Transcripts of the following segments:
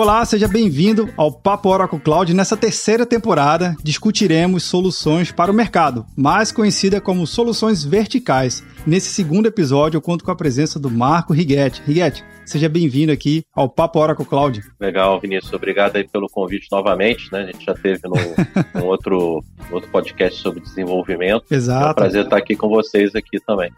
Olá, seja bem-vindo ao Papo Oracle Cloud. Nessa terceira temporada, discutiremos soluções para o mercado, mais conhecida como soluções verticais. Nesse segundo episódio, eu conto com a presença do Marco Righetti. Righetti, seja bem-vindo aqui ao Papo Oracle Cloud. Legal, Vinícius. Obrigado aí pelo convite novamente. Né? A gente já teve num, outro, outro podcast sobre desenvolvimento. Exato. É um prazer estar aqui com vocês aqui também.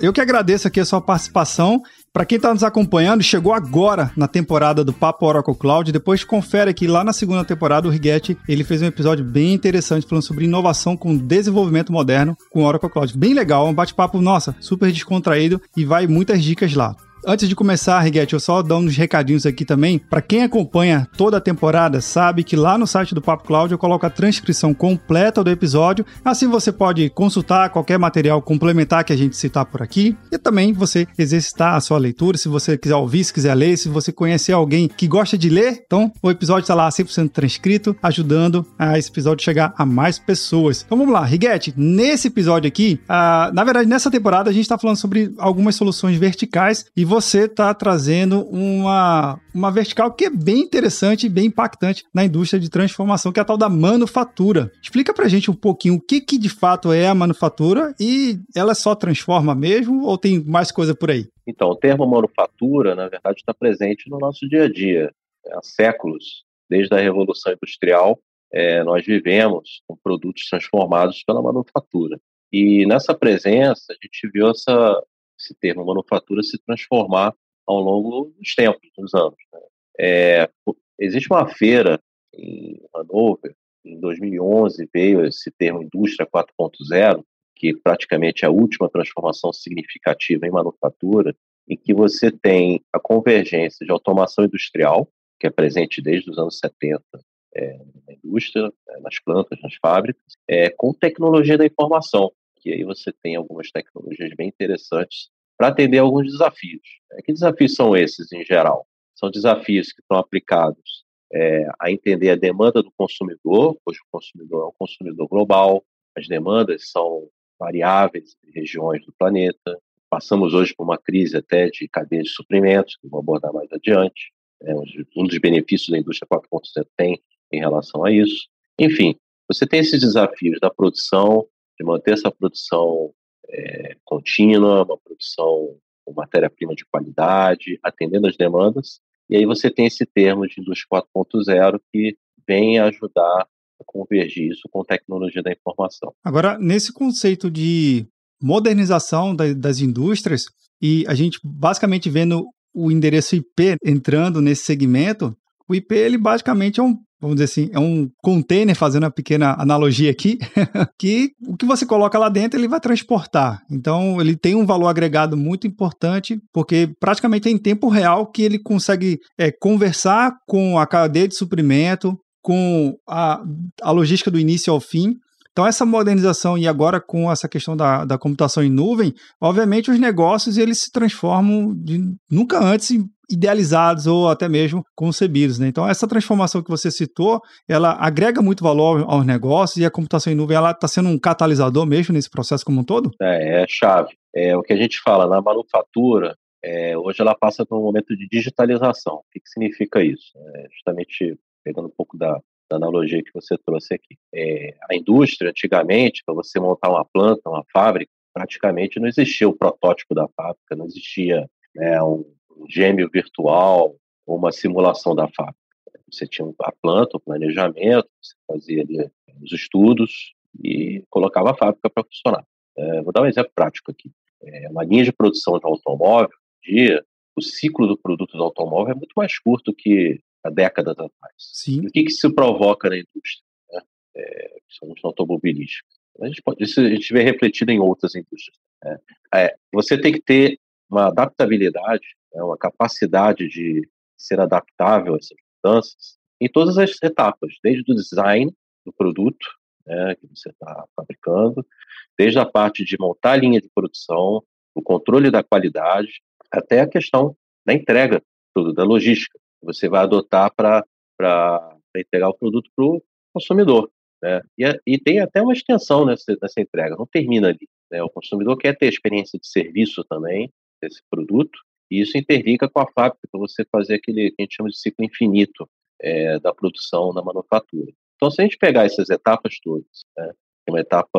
Eu que agradeço aqui a sua participação. Para quem está nos acompanhando, chegou agora na temporada do Papo Oracle Cloud. Depois confere aqui lá na segunda temporada o Righetti, ele fez um episódio bem interessante falando sobre inovação com desenvolvimento moderno com Oracle Cloud. Bem legal, um bate-papo, super descontraído e vai muitas dicas lá. Antes de começar, Riguete, eu só dar uns recadinhos aqui também. Para quem acompanha toda a temporada, sabe que lá no site do Papo Cloud eu coloco a transcrição completa do episódio. Assim você pode consultar qualquer material complementar que a gente citar por aqui. E também você exercitar a sua leitura, se você quiser ouvir, se quiser ler, se você conhecer alguém que gosta de ler. Então, o episódio está lá 100% transcrito, ajudando a esse episódio chegar a mais pessoas. Então vamos lá, Riguete, nesse episódio aqui, uh, na verdade, nessa temporada a gente está falando sobre algumas soluções verticais e você está trazendo uma, uma vertical que é bem interessante e bem impactante na indústria de transformação, que é a tal da manufatura. Explica pra gente um pouquinho o que, que de fato é a manufatura e ela só transforma mesmo ou tem mais coisa por aí? Então, o termo manufatura, na verdade, está presente no nosso dia a dia né, há séculos. Desde a Revolução Industrial, é, nós vivemos com produtos transformados pela manufatura. E nessa presença, a gente viu essa, esse termo manufatura se transformar ao longo dos tempos, dos anos. Né? É, existe uma feira em Hanover, em 2011 veio esse termo indústria 4.0, que praticamente é a última transformação significativa em manufatura, em que você tem a convergência de automação industrial, que é presente desde os anos 70 é, na indústria, é, nas plantas, nas fábricas, é, com tecnologia da informação que aí você tem algumas tecnologias bem interessantes para atender alguns desafios. É, que desafios são esses, em geral? São desafios que estão aplicados é, a entender a demanda do consumidor, pois o consumidor é um consumidor global, as demandas são variáveis em regiões do planeta. Passamos hoje por uma crise até de cadeia de suprimentos, que vou abordar mais adiante. É, um dos benefícios da indústria 4.0 tem em relação a isso. Enfim, você tem esses desafios da produção, de manter essa produção é, contínua, uma produção com matéria-prima de qualidade, atendendo as demandas. E aí você tem esse termo de indústria 4.0 que vem ajudar a convergir isso com tecnologia da informação. Agora, nesse conceito de modernização das indústrias, e a gente basicamente vendo o endereço IP entrando nesse segmento, o IP ele basicamente é um vamos dizer assim, é um container, fazendo uma pequena analogia aqui, que o que você coloca lá dentro ele vai transportar. Então, ele tem um valor agregado muito importante, porque praticamente é em tempo real que ele consegue é, conversar com a cadeia de suprimento, com a, a logística do início ao fim, então, essa modernização e agora com essa questão da, da computação em nuvem, obviamente os negócios eles se transformam de nunca antes idealizados ou até mesmo concebidos. Né? Então, essa transformação que você citou, ela agrega muito valor aos negócios e a computação em nuvem ela está sendo um catalisador mesmo nesse processo como um todo? É, é chave. É o que a gente fala na manufatura. É, hoje ela passa por um momento de digitalização. O que, que significa isso? É, justamente pegando um pouco da, da analogia que você trouxe aqui. É, a indústria, antigamente, para você montar uma planta, uma fábrica, praticamente não existia o protótipo da fábrica, não existia né, um, um gêmeo virtual ou uma simulação da fábrica. Você tinha a planta, o planejamento, você fazia ali os estudos e colocava a fábrica para funcionar. É, vou dar um exemplo prático aqui. É, uma linha de produção de automóvel, dia, o ciclo do produto do automóvel é muito mais curto que há décadas atrás. Sim. o que, que se provoca na indústria? Né? É, principalmente automobilística. A gente pode, isso a gente vê refletido em outras indústrias. Né? É, você tem que ter uma adaptabilidade, né, uma capacidade de ser adaptável a essas mudanças em todas as etapas, desde o design do produto né, que você está fabricando, desde a parte de montar a linha de produção, o controle da qualidade, até a questão da entrega, da logística você vai adotar para entregar o produto para o consumidor. Né? E, e, tem até uma extensão nessa, nessa entrega, não termina ali. Né? O consumidor quer ter experiência de serviço também desse produto, E isso interliga com a fábrica para você fazer aquele que a gente chama de ciclo infinito é, da produção da manufatura. Então, se a gente pegar essas etapas todas, né, é uma etapa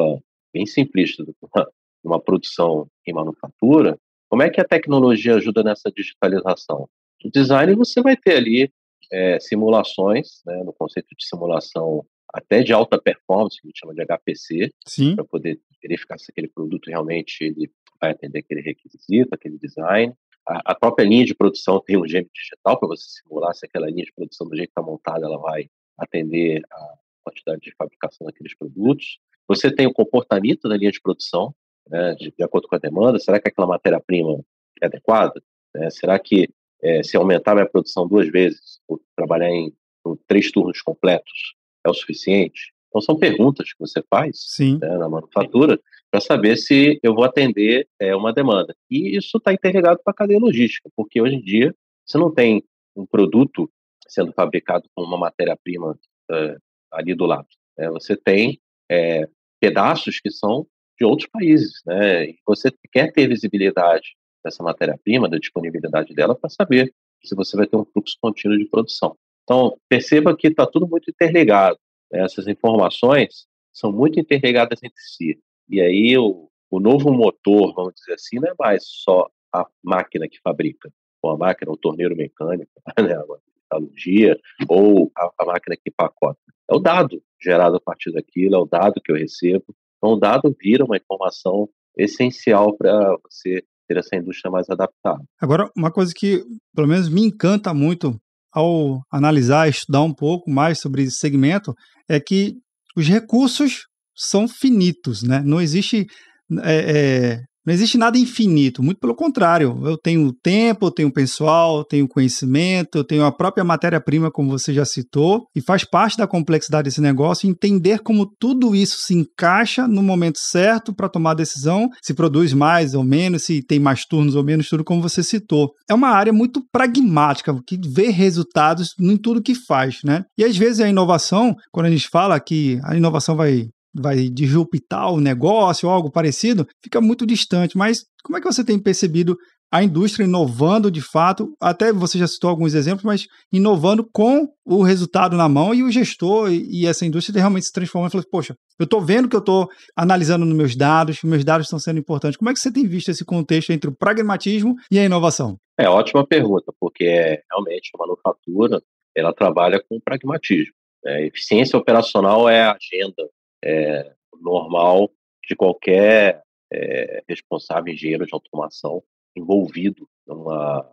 bem simplista de uma, uma produção em manufatura, como é que a tecnologia ajuda nessa digitalização? No design você vai ter ali é, simulações, né, no conceito de simulação até de alta performance, que a gente chama de HPC, para poder verificar se aquele produto realmente ele vai atender aquele requisito, aquele design. A, a própria linha de produção tem um gêmeo digital para você simular se aquela linha de produção do jeito que está montada, ela vai atender a quantidade de fabricação daqueles produtos. Você tem o comportamento da linha de produção, né, de, de, acordo com a demanda. Será que aquela matéria-prima é adequada? Né? Será que é, se aumentar a minha produção duas vezes, ou trabalhar em, em três turnos completos, é o suficiente? Então, são perguntas que você faz né, na manufatura para saber se eu vou atender é, uma demanda. E isso está interligado com a cadeia logística, porque hoje em dia você não tem um produto sendo fabricado com uma matéria-prima é, ali do lado. Né? Você tem é, pedaços que são de outros países, né? E você quer ter visibilidade dessa matéria-prima, da disponibilidade dela, para saber se você vai ter um fluxo contínuo de produção. Então, perceba que está tudo muito interligado. Né? Essas informações são muito interligadas entre si. E aí, o, o novo motor, vamos dizer assim, não é mais só a máquina que fabrica, ou a máquina, o torneiro mecânico, né? a metalurgia, ou a, a máquina que pacota. É o dado gerado a partir daquilo, é o dado que eu recebo. Então, o dado vira uma informação essencial para você ter essa indústria mais adaptada. Agora, uma coisa que, pelo menos, me encanta muito ao analisar, estudar um pouco mais sobre esse segmento, é que os recursos são finitos, né? Não existe é, é, não existe nada infinito, muito pelo contrário. Eu tenho tempo, eu tenho pessoal, eu tenho conhecimento, eu tenho a própria matéria-prima, como você já citou, e faz parte da complexidade desse negócio entender como tudo isso se encaixa no momento certo para tomar a decisão, se produz mais ou menos, se tem mais turnos ou menos, tudo como você citou. É uma área muito pragmática, que vê resultados em tudo que faz, né? E às vezes a inovação, quando a gente fala que a inovação vai vai disruptar o negócio ou algo parecido, fica muito distante. Mas como é que você tem percebido a indústria inovando de fato? Até você já citou alguns exemplos, mas inovando com o resultado na mão e o gestor e, essa indústria realmente se transformando e falando, poxa, eu estou vendo que eu estou analisando nos meus dados, meus dados estão sendo importantes. Como é que você tem visto esse contexto entre o pragmatismo e a inovação? É ótima pergunta, porque é, realmente a manufatura ela trabalha com pragmatismo. É, eficiência operacional é a agenda é, normal de qualquer é, responsável engenheiro de automação envolvido numa,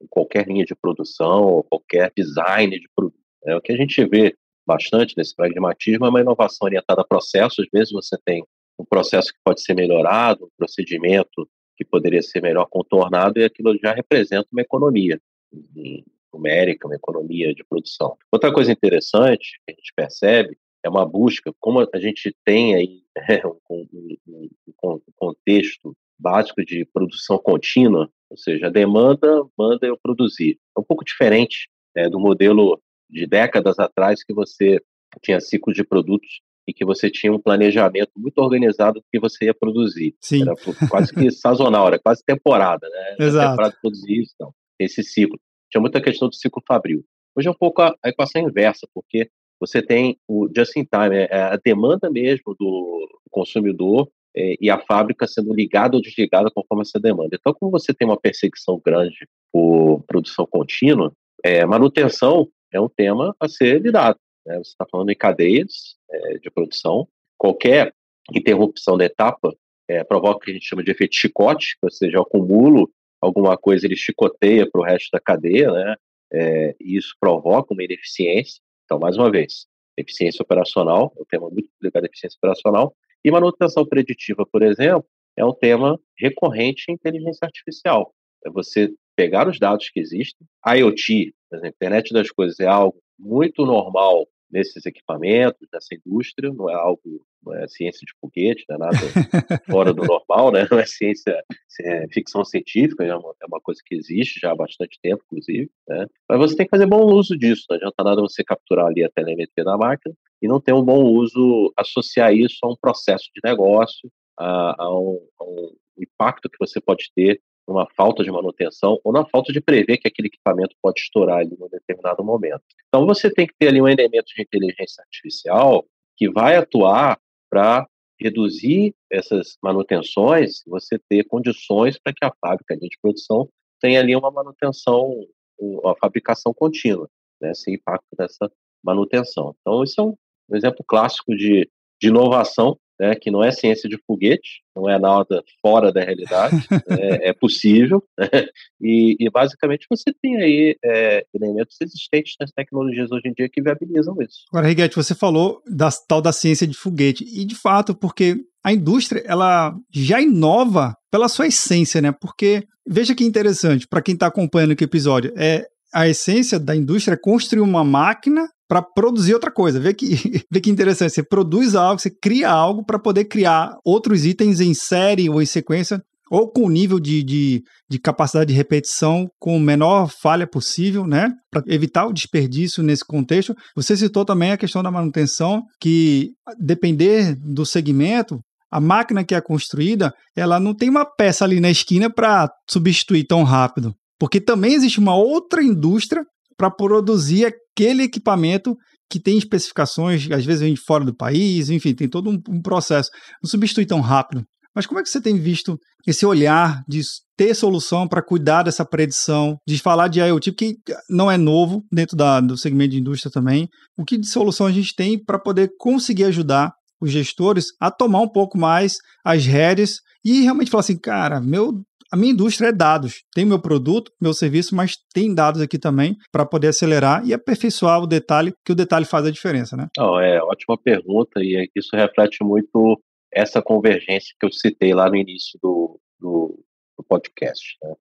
em qualquer linha de produção ou qualquer design de produto. É, o que a gente vê bastante nesse pragmatismo é uma inovação orientada a processos. Às vezes você tem um processo que pode ser melhorado, um procedimento que poderia ser melhor contornado, e aquilo já representa uma economia numérica, uma economia de produção. Outra coisa interessante que a gente percebe é uma busca, como a gente tem aí é, um, um, um, contexto básico de produção contínua, ou seja, a demanda manda eu produzir. É um pouco diferente é, do modelo de décadas atrás que você tinha ciclos de produtos e que você tinha um planejamento muito organizado do que você ia produzir. Sim. Era quase que sazonal, era quase temporada, né? Exato. Temporada produzir isso, então, esse ciclo. Tinha muita questão do ciclo fabril. Hoje é um pouco a, a equação inversa, porque você tem o just in time, é, é a demanda mesmo do consumidor é, e a fábrica sendo ligada ou desligada conforme essa demanda. Então, como você tem uma perseguição grande por produção contínua, é, manutenção é um tema a ser lidado. Né? Você está falando em cadeias é, de produção, qualquer interrupção da etapa é, provoca o que a gente chama de efeito chicote, ou seja, acumulo alguma coisa ele chicoteia para o resto da cadeia, né? É, isso provoca uma ineficiência. Então, mais uma vez, eficiência operacional, é um tema muito ligado à eficiência operacional, e manutenção preditiva, por exemplo, é um tema recorrente em inteligência artificial. É você pegar os dados que existem, IoT, a internet das coisas, é algo muito normal nesses equipamentos, nessa indústria, não é algo, não é ciência de foguete, não é nada fora do normal, né? não é ciência, é ficção científica, é uma, é uma, coisa que existe já há bastante tempo, inclusive, né? mas você tem que fazer bom uso disso, não adianta nada você capturar ali a telemetria da máquina e não ter um bom uso, associar isso a um processo de negócio, a, a, um, a um impacto que você pode ter numa falta de manutenção ou na falta de prever que aquele equipamento pode estourar ali num determinado momento. Então você tem que ter ali um elemento de inteligência artificial que vai atuar para reduzir essas manutenções, você ter condições para que a fábrica de produção tenha ali uma manutenção, uma fabricação contínua, né, sem impacto dessa manutenção. Então, isso é um, um exemplo clássico de, de inovação né, que não é ciência de foguete, não é nada fora da realidade, é, é, possível, né, e, e, basicamente você tem aí é, elementos existentes nas tecnologias hoje em dia que viabilizam isso. Agora, Riguete, você falou da tal da ciência de foguete, e de fato, porque a indústria ela já inova pela sua essência, né? Porque veja que interessante para quem está acompanhando aqui o episódio, é a essência da indústria é construir uma máquina para produzir outra coisa. Vê que, vê que interessante. Você produz algo, você cria algo para poder criar outros itens em série ou em sequência, ou com nível de, de, de capacidade de repetição com menor falha possível, né? Para evitar o desperdício nesse contexto. Você citou também a questão da manutenção, que depender do segmento, a máquina que é construída, ela não tem uma peça ali na esquina para substituir tão rápido. Porque também existe uma outra indústria para produzir aquele equipamento que tem especificações, às vezes vem de fora do país, enfim, tem todo um, um, processo. Não substitui tão rápido. Mas como é que você tem visto esse olhar de ter solução para cuidar dessa predição, de falar de IoT, que não é novo dentro da, do segmento de indústria também? O que de solução a gente tem para poder conseguir ajudar os gestores a tomar um pouco mais as rédeas e realmente falar assim, cara, meu a minha indústria é dados. Tem meu produto, meu serviço, mas tem dados aqui também para poder acelerar e aperfeiçoar o detalhe, que o detalhe faz a diferença, né? Não, é ótima pergunta e isso reflete muito essa convergência que eu citei lá no início do, do, do podcast. Né? O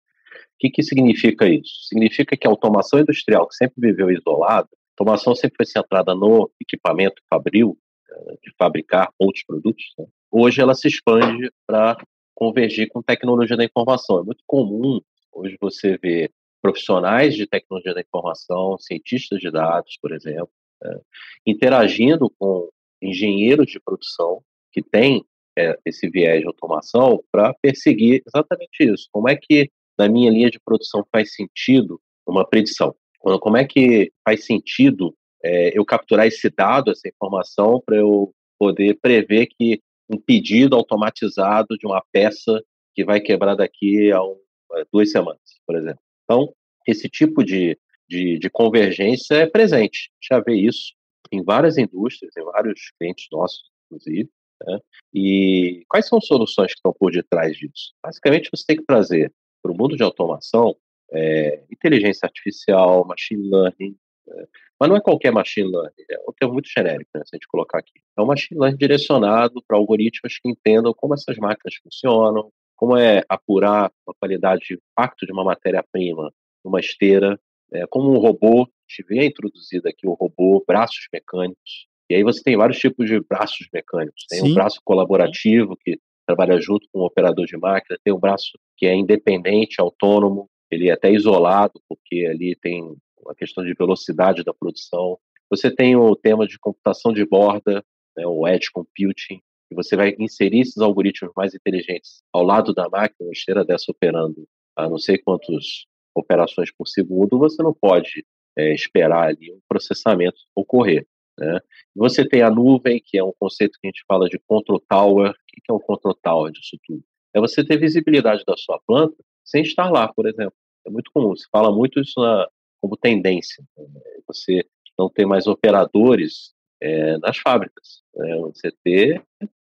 que, que significa isso? Significa que a automação industrial, que sempre viveu isolada, automação sempre foi centrada no equipamento fabril, eh, de fabricar outros produtos, né? hoje ela se expande para convergir com tecnologia da informação. É muito comum hoje você ver profissionais de tecnologia da informação, cientistas de dados, por exemplo, é, interagindo com engenheiros de produção que têm é, esse viés de automação para perseguir exatamente isso. Como é que na minha linha de produção faz sentido uma predição? Como é que faz sentido é, eu capturar esse dado, essa informação, para eu poder prever que um pedido automatizado de uma peça que vai quebrar daqui a, um, a duas semanas, por exemplo. Então, esse tipo de, de, de convergência é presente. Já vê isso em várias indústrias, em vários clientes nossos, inclusive. Né? E quais são as soluções que estão por detrás disso? Basicamente, você tem que trazer para o mundo de automação é, inteligência artificial, machine learning, é, mas não é qualquer machine learning, é um termo muito genérico, né, se a gente colocar aqui. É um machine learning direcionado para algoritmos que entendam como essas máquinas funcionam, como é apurar a qualidade de impacto de uma matéria-prima numa esteira, é, como um robô, vê introduzido aqui o robô, braços mecânicos, e aí você tem vários tipos de braços mecânicos. Tem Sim. um braço colaborativo, que trabalha junto com o operador de máquina, tem um braço que é independente, autônomo, ele é até isolado, porque ali tem a questão de velocidade da produção. Você tem o tema de computação de borda, né, o edge computing, e você vai inserir esses algoritmos mais inteligentes ao lado da máquina, esteira dessa operando a não sei quantas operações por segundo, você não pode é, esperar ali um processamento ocorrer. Né? Você tem a nuvem, que é um conceito que a gente fala de control tower. O que é um control tower disso tudo? É você ter visibilidade da sua planta sem estar lá, por exemplo. É muito comum, se fala muito isso na, como tendência. Né? Você não ter mais operadores é, nas fábricas. Né? Você ter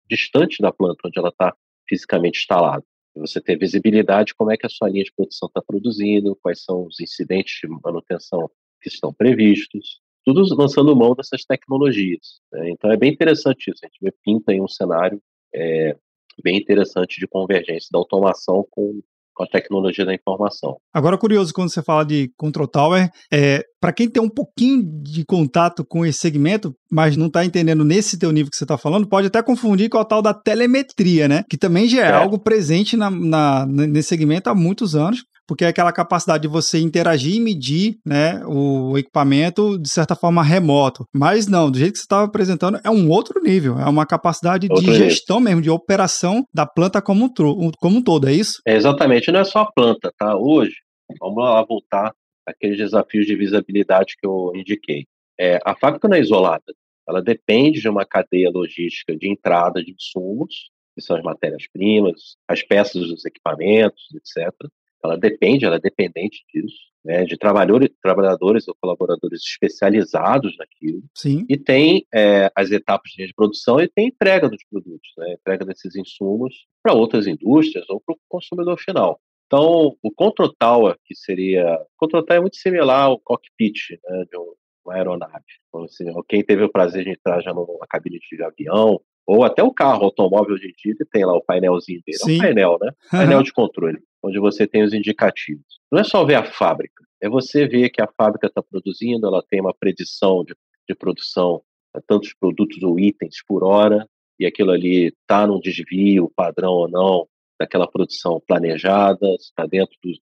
distante da planta onde ela está fisicamente instalada. Você ter visibilidade como é que a sua linha de produção está produzindo, quais são os incidentes de manutenção que estão previstos, tudo lançando mão dessas tecnologias. Né? Então é bem interessante isso. A gente pinta em um cenário é, bem interessante de convergência da automação com com a tecnologia da informação. Agora, curioso, quando você fala de Control Tower, é, para quem tem um pouquinho de contato com esse segmento, mas não está entendendo nesse teu nível que você está falando, pode até confundir com a tal da telemetria, né? Que também já é, é. algo presente na, na, nesse segmento há muitos anos. porque é aquela capacidade de você interagir e medir né, o equipamento de certa forma remoto. Mas não, do jeito que você estava apresentando, é um outro nível, é uma capacidade outro de gestão mesmo, de operação da planta como um, como um todo, é isso? É exatamente, não é só a planta, tá? Hoje, vamos lá voltar aqueles desafios de visibilidade que eu indiquei. É, a fábrica não é isolada, ela depende de uma cadeia logística de entrada de insumos, que são as matérias-primas, as peças dos equipamentos, etc. Ela depende, ela é dependente disso, né, de trabalhadores, trabalhadores ou colaboradores especializados naquilo. Sim. E tem é, as etapas de produção e tem entrega dos produtos, né, entrega desses insumos para outras indústrias ou para o consumidor final. Então, o control tower, que seria. O control tower é muito similar ao cockpit né, de uma aeronave. Então, assim, quem teve o prazer de entrar já numa cabine de avião, ou até o carro, automóvel de dia, tem lá o painelzinho dele. Sim. É um painel, né? Uhum. Painel de controle, onde você tem os indicativos. Não é só ver a fábrica, é você ver que a fábrica está produzindo, ela tem uma predição de, de produção, tantos produtos ou itens por hora, e aquilo ali está num desvio padrão ou não, daquela produção planejada, está dentro dos.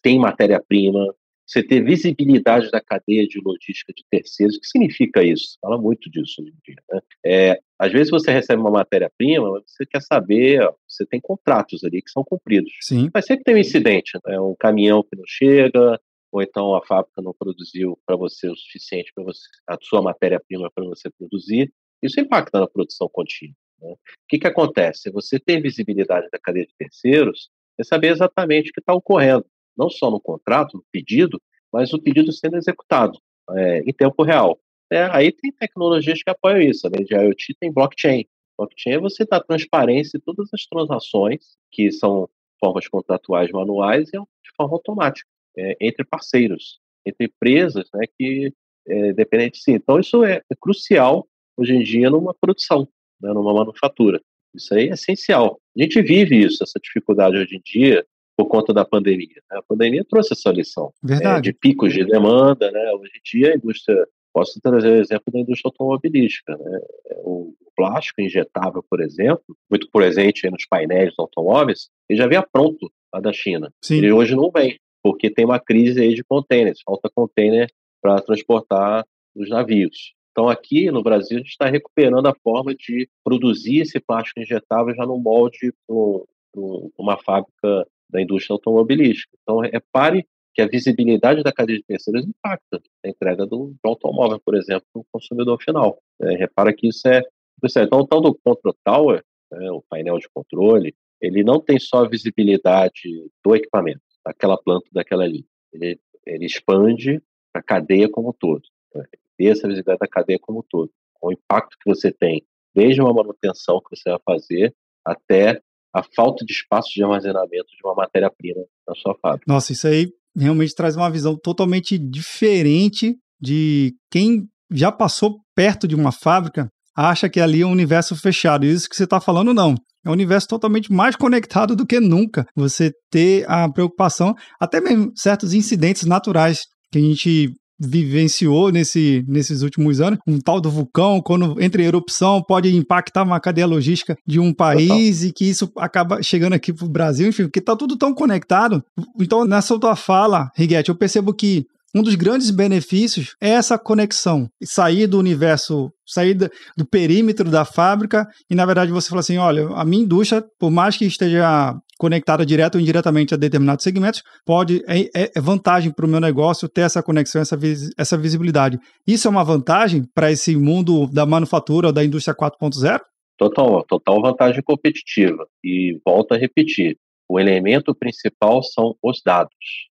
tem matéria-prima, você ter visibilidade da cadeia de logística de terceiros. O que significa isso? Fala muito disso hoje em dia. Né? É, às vezes você recebe uma matéria-prima, você quer saber, você tem contratos ali que são cumpridos. Sim. Mas sempre tem um incidente, né? um caminhão que não chega, ou então a fábrica não produziu para você o suficiente para você a sua matéria-prima para você produzir. Isso impacta na produção contínua. Né? O que, que acontece? Você ter visibilidade da cadeia de terceiros é saber exatamente o que está ocorrendo, não só no contrato, no pedido, mas o pedido sendo executado é, em tempo real. É, aí tem tecnologias que apoiam isso, além de IoT tem blockchain. Blockchain é você dar transparência em todas as transações, que são formas contratuais manuais, de forma automática, é, entre parceiros, entre empresas né, que é, dependem de si. Então, isso é, é crucial hoje em dia numa produção né, numa manufatura. Isso aí é essencial. A gente vive isso, essa dificuldade hoje em dia, por conta da pandemia. Né? A pandemia trouxe essa lição é, de picos de demanda. Né? Hoje em dia, a indústria. Posso trazer o exemplo da indústria automobilística. Né? O plástico injetável, por exemplo, muito presente nos painéis dos automóveis, ele já vinha pronto lá da China. Sim. Ele hoje não vem, porque tem uma crise aí de contêineres, falta contêiner para transportar os navios. Então, aqui no Brasil, a gente está recuperando a forma de produzir esse plástico injetável já no molde uma fábrica da indústria automobilística. Então, repare que a visibilidade da cadeia de terceiros impacta a entrega do, do automóvel, por exemplo, para o consumidor final. É, repara que isso é. Então, o tal do Control Tower, né, o painel de controle, ele não tem só a visibilidade do equipamento, daquela planta, daquela linha. Ele, ele expande a cadeia como um todo ter essa visibilidade da cadeia como um todo, com o impacto que você tem, desde uma manutenção que você vai fazer até a falta de espaço de armazenamento de uma matéria-prima na sua fábrica. Nossa, isso aí realmente traz uma visão totalmente diferente de quem já passou perto de uma fábrica, acha que ali é um universo fechado. Isso que você está falando, não. É um universo totalmente mais conectado do que nunca. Você ter a preocupação, até mesmo certos incidentes naturais que a gente vivenciou nesse, nesses últimos anos, um tal do vulcão, quando entra em erupção, pode impactar uma cadeia logística de um país Total. e que isso acaba chegando aqui para o Brasil, enfim, porque está tudo tão conectado. Então, nessa tua fala, Riguete, eu percebo que um dos grandes benefícios é essa conexão, sair do universo, sair do perímetro da fábrica e, na verdade, você fala assim: olha, a minha indústria, por mais que esteja conectada direto ou indiretamente a determinados segmentos, pode é, é, é vantagem para o meu negócio ter essa conexão, essa, vis, essa visibilidade. Isso é uma vantagem para esse mundo da manufatura da indústria 4.0? Total, total vantagem competitiva. E volto a repetir, o elemento principal são os dados.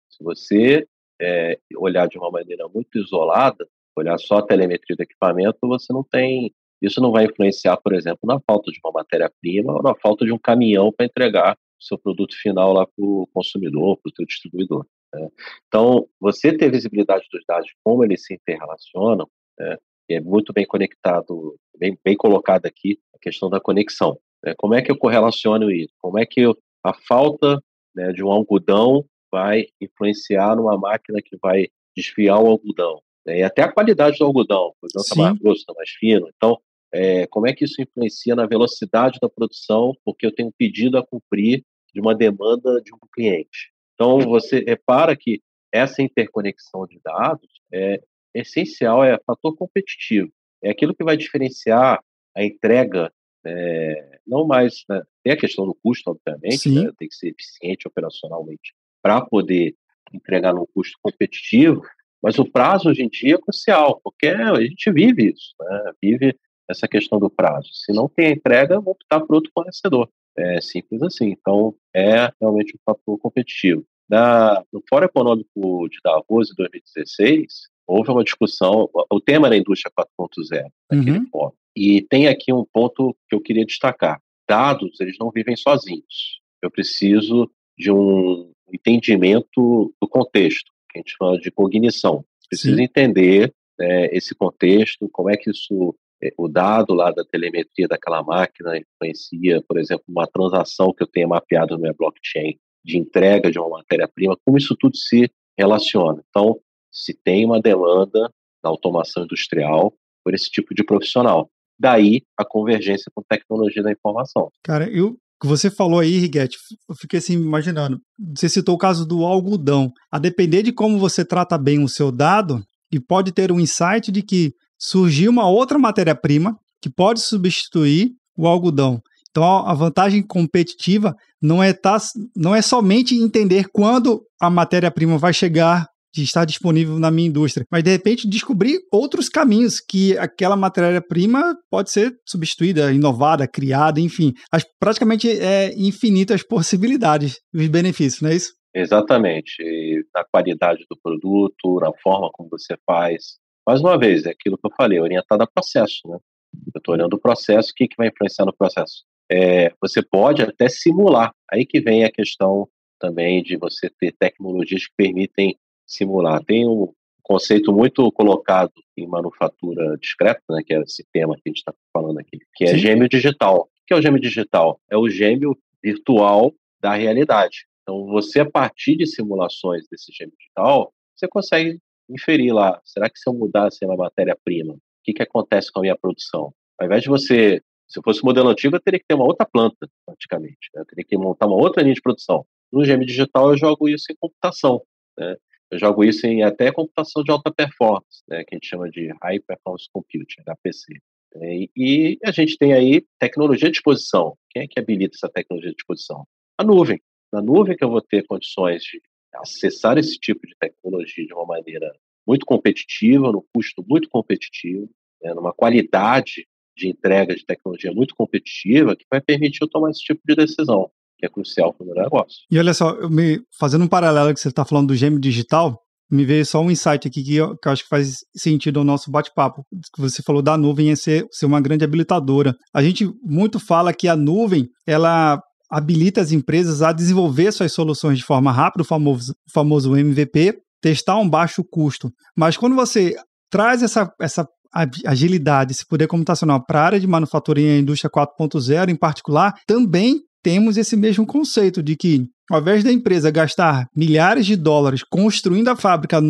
Se você é, olhar de uma maneira muito isolada, olhar só a telemetria do equipamento, você não tem. Isso não vai influenciar, por exemplo, na falta de uma matéria-prima ou na falta de um caminhão para entregar seu produto final lá para o consumidor, para o seu distribuidor. Né? Então, você ter visibilidade dos dados, como eles se interrelacionam, né? é muito bem conectado, bem, bem colocado aqui a questão da conexão. Né? Como é que eu correlaciono isso? Como é que eu, a falta né, de um algodão vai influenciar numa máquina que vai desfiar o algodão. Né? E até a qualidade do algodão, o algodão está mais grosso, está mais fino. Então, é, como é que isso influencia na velocidade da produção, porque eu tenho um pedido a cumprir de uma demanda de um cliente. Então, você repara que essa interconexão de dados é essencial, é fator competitivo. É aquilo que vai diferenciar a entrega, é, não mais. Né, tem a questão do custo, obviamente, né, tem que ser eficiente operacionalmente para poder entregar num custo competitivo, mas o prazo hoje em dia é crucial, porque a gente vive isso, né, vive essa questão do prazo. Se não tem a entrega, vou optar por outro fornecedor. É simples assim. Então, é realmente um fator competitivo. Na, no Fórum Econômico de Davos, em 2016, houve uma discussão, o tema era a indústria 4.0, naquele uhum. fórum. E tem aqui um ponto que eu queria destacar. Dados, eles não vivem sozinhos. Eu preciso de um entendimento do contexto, que a gente chama de cognição. Preciso Sim. entender é, esse contexto, como é que isso, o dado lá da telemetria daquela máquina influencia, por exemplo, uma transação que eu tenha mapeado no minha blockchain de entrega de uma matéria-prima, como isso tudo se relaciona. Então, se tem uma demanda da automação industrial por esse tipo de profissional. Daí a convergência com tecnologia da informação. Cara, eu que você falou aí, Riguete, eu fiquei assim imaginando. Você citou o caso do algodão. A depender de como você trata bem o seu dado, e pode ter um insight de que surgiu uma outra matéria-prima que pode substituir o algodão. Então a vantagem competitiva não é, tá, não é somente entender quando a matéria-prima vai chegar de estar disponível na minha indústria, mas de repente descobrir outros caminhos que aquela matéria-prima pode ser substituída, inovada, criada, enfim, as, praticamente é infinitas possibilidades e os benefícios, não é isso? Exatamente, e na qualidade do produto, na forma como você faz. Mais uma vez, é aquilo que eu falei, orientado a processo, né? Eu estou olhando o processo, o que, que vai influenciar no processo? É, você pode até simular. Aí que vem a questão também de você ter tecnologias que permitem simular. Tem um conceito muito colocado em manufatura discreta, né, que é esse tema que a gente está falando aqui, que é Sim. gêmeo digital. O que é o gêmeo digital? É o gêmeo virtual da realidade. Então, você, a partir de simulações desse gêmeo digital, você consegue inferir lá, será que se eu mudasse a matéria-prima, o que, que acontece com a minha produção? Ao invés de você se fosse modelo antigo, eu teria que ter uma outra planta, praticamente. Né? Eu teria que montar uma outra linha de produção. No GM Digital, eu jogo isso em computação. Né? Eu jogo isso em até computação de alta performance, né? que a gente chama de High Performance Computing, HPC. Né? E a gente tem aí tecnologia de exposição. Quem é que habilita essa tecnologia de exposição? A nuvem. Na nuvem que eu vou ter condições de acessar esse tipo de tecnologia de uma maneira muito competitiva, no custo muito competitivo, né? numa qualidade de entrega de tecnologia muito competitiva que vai permitir eu tomar esse tipo de decisão, que é crucial para o meu negócio. E olha só, me, fazendo um paralelo que você está falando do gêmeo digital, me veio só um insight aqui que eu, que eu acho que faz sentido ao nosso bate-papo. Que você falou da nuvem ser, ser uma grande habilitadora. A gente muito fala que a nuvem, ela habilita as empresas a desenvolver suas soluções de forma rápida, o famoso, famoso MVP, testar um baixo custo. Mas quando você traz essa, essa agilidade, esse poder computacional para a área de manufatura e a indústria 4.0 em particular, também temos esse mesmo conceito de que, ao invés da empresa gastar milhares de dólares construindo a fábrica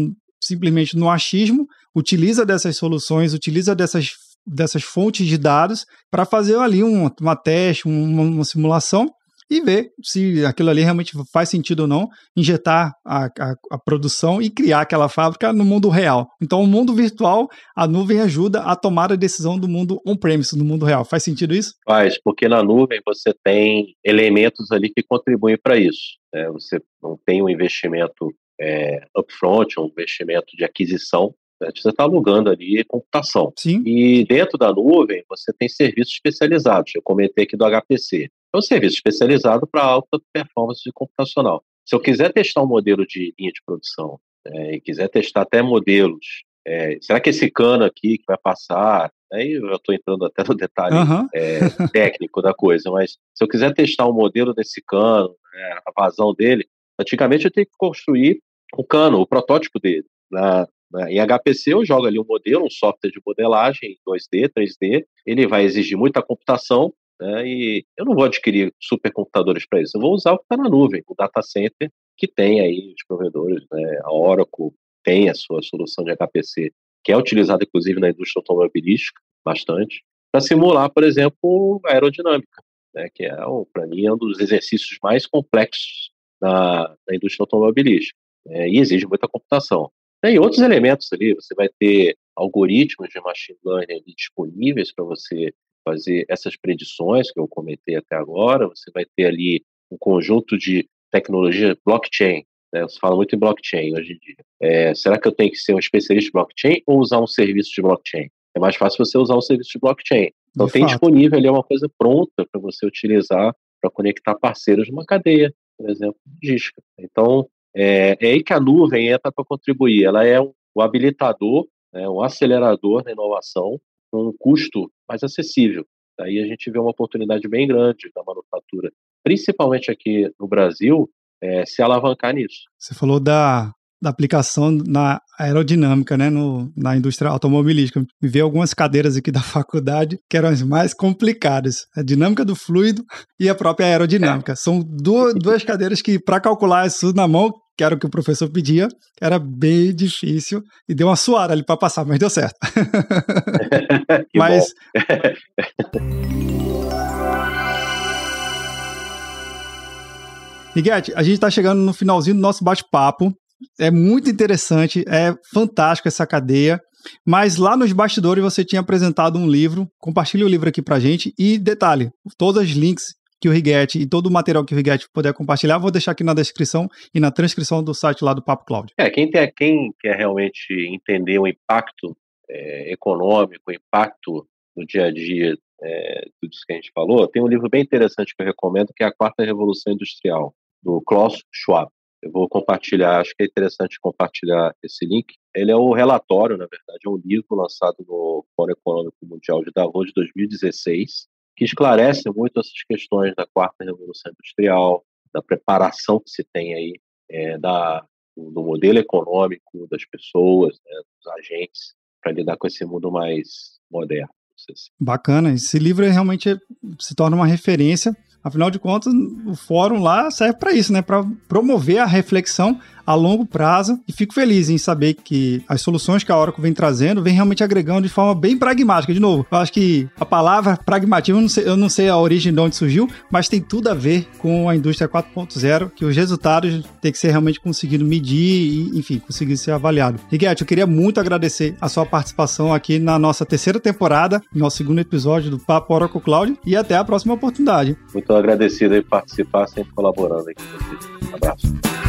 simplesmente no achismo, utiliza dessas soluções, utiliza dessas, dessas fontes de dados para fazer ali um, uma teste, uma, uma simulação e ver se aquilo ali realmente faz sentido ou não, injetar a, a, a, produção e criar aquela fábrica no mundo real. Então, o mundo virtual, a nuvem ajuda a tomar a decisão do mundo on-premise, no mundo real. Faz sentido isso? Faz, porque na nuvem você tem elementos ali que contribuem para isso. Né? Você não tem um investimento é, upfront, um investimento de aquisição, né? você está alugando ali computação. Sim. E dentro da nuvem, você tem serviços especializados. Eu comentei aqui do HPC. É um serviço especializado para alta performance computacional. Se eu quiser testar um modelo de linha de produção é, e quiser testar até modelos, é, será que esse cano aqui que vai passar? Aí eu estou entrando até no detalhe uhum. é, técnico da coisa, mas se eu quiser testar um modelo desse cano, né, a vazão dele, antigamente eu tenho que construir o cano, o protótipo dele. Na, na, em HPC eu jogo ali um modelo, um software de modelagem 2D, 3D, ele vai exigir muita computação, né? E eu não vou adquirir supercomputadores para isso, eu vou usar o que está na nuvem, o data center que tem aí os provedores, né? a Oracle tem a sua solução de HPC, que é utilizada inclusive na indústria automobilística bastante, para simular, por exemplo, a aerodinâmica, né? que é, para mim, é um dos exercícios mais complexos na indústria automobilística. É, e exige muita computação. Tem outros elementos ali, você vai ter algoritmos de machine learning disponíveis para você fazer essas predições que eu comentei até agora, você vai ter ali um conjunto de tecnologia blockchain, né? Você fala muito em blockchain hoje em dia. É, será que eu tenho que ser um especialista de blockchain ou usar um serviço de blockchain? É mais fácil você usar um serviço de blockchain. Então de tem fato. disponível ali uma coisa pronta para você utilizar para conectar parceiros numa cadeia, por exemplo, logística. Então é, é aí que a nuvem entra para contribuir. Ela é um, um habilitador, né, um acelerador da inovação com um custo mais acessível. Daí a gente vê uma oportunidade bem grande da manufatura, principalmente aqui no Brasil, é, se alavancar nisso. Você falou da, da aplicação na aerodinâmica, né, no, na indústria automobilística. Me veio algumas cadeiras aqui da faculdade que eram as mais complicadas. A dinâmica do fluido e a própria aerodinâmica. É. São duas, duas cadeiras que, para calcular isso na mão, que era o que o professor pedia, era bem difícil e deu uma suada ali para passar, mas deu certo. mas Miguel, a gente está chegando no finalzinho do nosso bate-papo. É muito interessante, é fantástico essa cadeia. Mas lá nos bastidores você tinha apresentado um livro. Compartilhe o livro aqui pra gente. E detalhe: todos os links que o Rigetti e todo o material que o Rigetti puder compartilhar, vou deixar aqui na descrição e na transcrição do site lá do Papo Cloud. É, quem, tem, quem quer realmente entender o impacto é, econômico, o impacto no dia a dia é, tudo isso que a gente falou, tem um livro bem interessante que eu recomendo, que é A Quarta Revolução Industrial do Klaus Schwab. Eu vou compartilhar, acho que é interessante compartilhar esse link. Ele é o relatório, na verdade, é um livro lançado no Fórum Econômico Mundial de Davos de 2016, que esclarece muito essas questões da quarta revolução industrial, da preparação que se tem aí é, da, do modelo econômico das pessoas, né, dos agentes, para lidar com esse mundo mais moderno. Assim. Bacana, esse livro realmente se torna uma referência Afinal de contas, o fórum lá serve para isso, né? Para promover a reflexão a longo prazo e fico feliz em saber que as soluções que a Oracle vem trazendo vem realmente agregando de forma bem pragmática. De novo, eu acho que a palavra pragmatismo, eu não sei, eu não sei a origem de onde surgiu, mas tem tudo a ver com a indústria 4.0, que os resultados têm que ser realmente conseguido medir e, enfim, conseguir ser avaliado. Riguete, eu queria muito agradecer a sua participação aqui na nossa terceira temporada, nosso segundo episódio do Papo Oracle Cloud e até a próxima oportunidade. Muito agradecido em participar, sempre colaborando aqui com vocês. Um abraço.